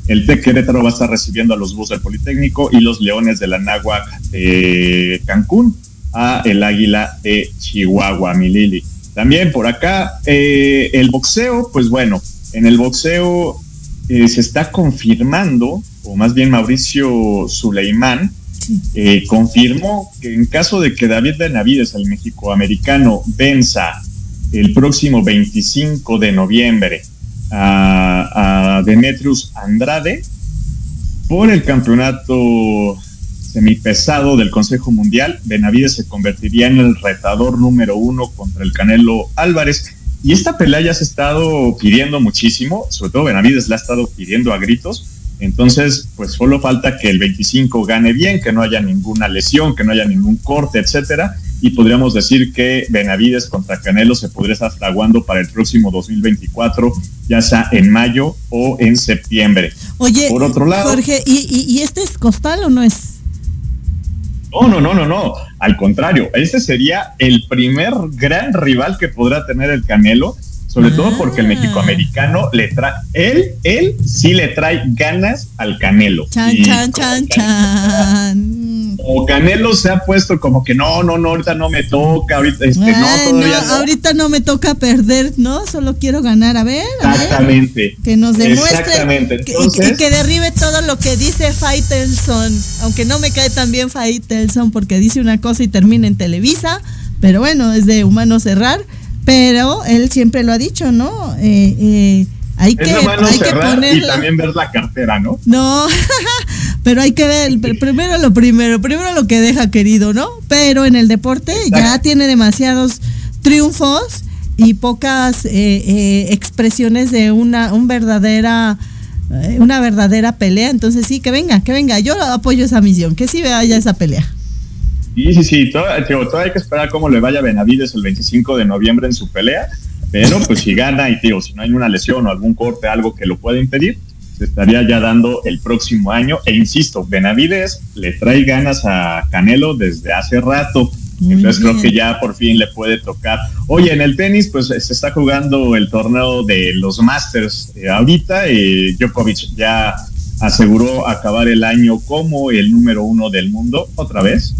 el TEC Querétaro va a estar recibiendo a los Búhos del Politécnico y los Leones de la Náhuac de Cancún a el Águila de Chihuahua, Milili. También por acá, eh, el boxeo, pues bueno, en el boxeo eh, se está confirmando, o más bien Mauricio Suleimán, eh, confirmó que en caso de que David Benavides, el mexicoamericano, venza el próximo 25 de noviembre a, a Demetrius Andrade por el campeonato semipesado del Consejo Mundial, Benavides se convertiría en el retador número uno contra el Canelo Álvarez. Y esta pelea ya se ha estado pidiendo muchísimo, sobre todo Benavides la ha estado pidiendo a gritos. Entonces, pues solo falta que el 25 gane bien, que no haya ninguna lesión, que no haya ningún corte, etcétera. Y podríamos decir que Benavides contra Canelo se podría estar fraguando para el próximo 2024, ya sea en mayo o en septiembre. Oye, por otro lado, Jorge, ¿y, y este es costal o no es? No, no, no, no, no. Al contrario, ese sería el primer gran rival que podrá tener el Canelo, sobre todo porque el mexicoamericano le trae, él, él sí le trae ganas al Canelo. Chan, chan, chan, chan. como Canelo se ha puesto como que no, no, no, ahorita no me toca, ahorita este, no, todavía no, no. Ahorita no me toca perder, ¿no? Solo quiero ganar. A ver, a ver. Exactamente. Que nos demuestre. Exactamente. que- y que derribe todo lo que dice Faitelson. Aunque no me cae tan bien Faitelson porque dice una cosa y termina en Televisa. Pero bueno, es de humano cerrar. Pero él siempre lo ha dicho, ¿no? Eh, eh, hay que, hay que cerrar y también ver la cartera, ¿no? No, pero hay que ver, pr- primero lo primero, primero lo que deja querido, ¿no? Pero en el deporte ya tiene demasiados triunfos y pocas eh, eh, expresiones de una un verdadera eh, una verdadera pelea. Entonces sí, que venga, que venga. Yo apoyo esa misión, que sí vaya esa pelea. Sí, sí, sí. Todavía, todavía hay que esperar cómo le vaya a Benavides el 25 de noviembre en su pelea. Pero pues si gana y digo, si no hay una lesión o algún corte, algo que lo pueda impedir, se estaría ya dando el próximo año. E insisto, Benavides le trae ganas a Canelo desde hace rato. Muy Entonces creo que ya por fin le puede tocar. Oye, en el tenis, pues se está jugando el torneo de los Masters eh, ahorita. eh, Djokovic ya aseguró acabar el año como el número uno del mundo otra vez.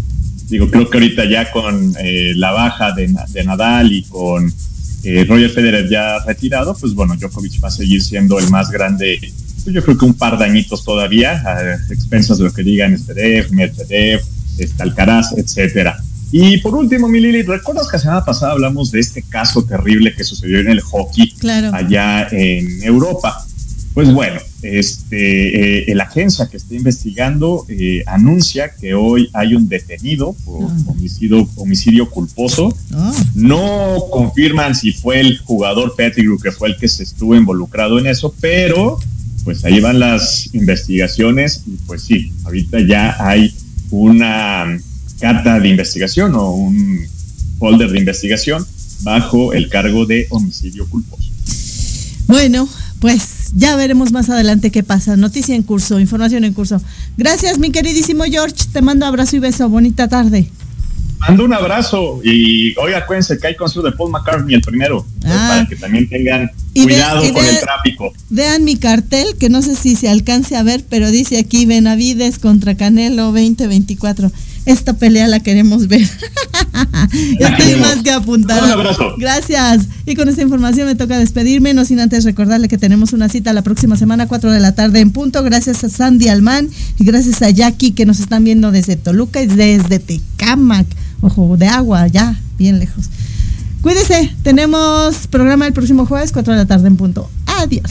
Digo, creo que ahorita ya con eh, la baja de, Na- de Nadal y con eh, Roger Federer ya retirado, pues bueno, Djokovic va a seguir siendo el más grande. Pues yo creo que un par de añitos todavía, a expensas de lo que digan Zverev, Medvedev, este, Alcaraz, etcétera. Y por último, mi Lili, ¿recuerdas que la semana pasada hablamos de este caso terrible que sucedió en el hockey Claro. allá en Europa? Pues bueno, este, eh, la agencia que está investigando eh, anuncia que hoy hay un detenido por Ah. homicidio, homicidio culposo. Ah, No confirman si fue el jugador Pettigrew que fue el que se estuvo involucrado en eso, pero pues ahí van las investigaciones y pues sí, ahorita ya hay una carta de investigación o un folder de investigación bajo el cargo de homicidio culposo. Bueno, pues ya veremos más adelante qué pasa. Noticia en curso, información en curso. Gracias, mi queridísimo George. Te mando abrazo y beso. Bonita tarde. Mando un abrazo y hoy acuérdense que hay concierto de Paul McCartney el primero, Ah. para que también tengan cuidado con el tráfico. Vean mi cartel, que no sé si se alcance a ver, pero dice aquí Benavides contra Canelo 2024. Esta pelea la queremos ver. ya estoy más que apuntada. Un abrazo. Gracias. Y con esta información me toca despedirme, no sin antes recordarle que tenemos una cita la próxima semana, 4 de la tarde en punto. Gracias a Sandy Alman y gracias a Jackie que nos están viendo desde Toluca y desde Tecámac. Ojo de agua, ya, bien lejos. Cuídese, tenemos programa el próximo jueves, 4 de la tarde en punto. Adiós.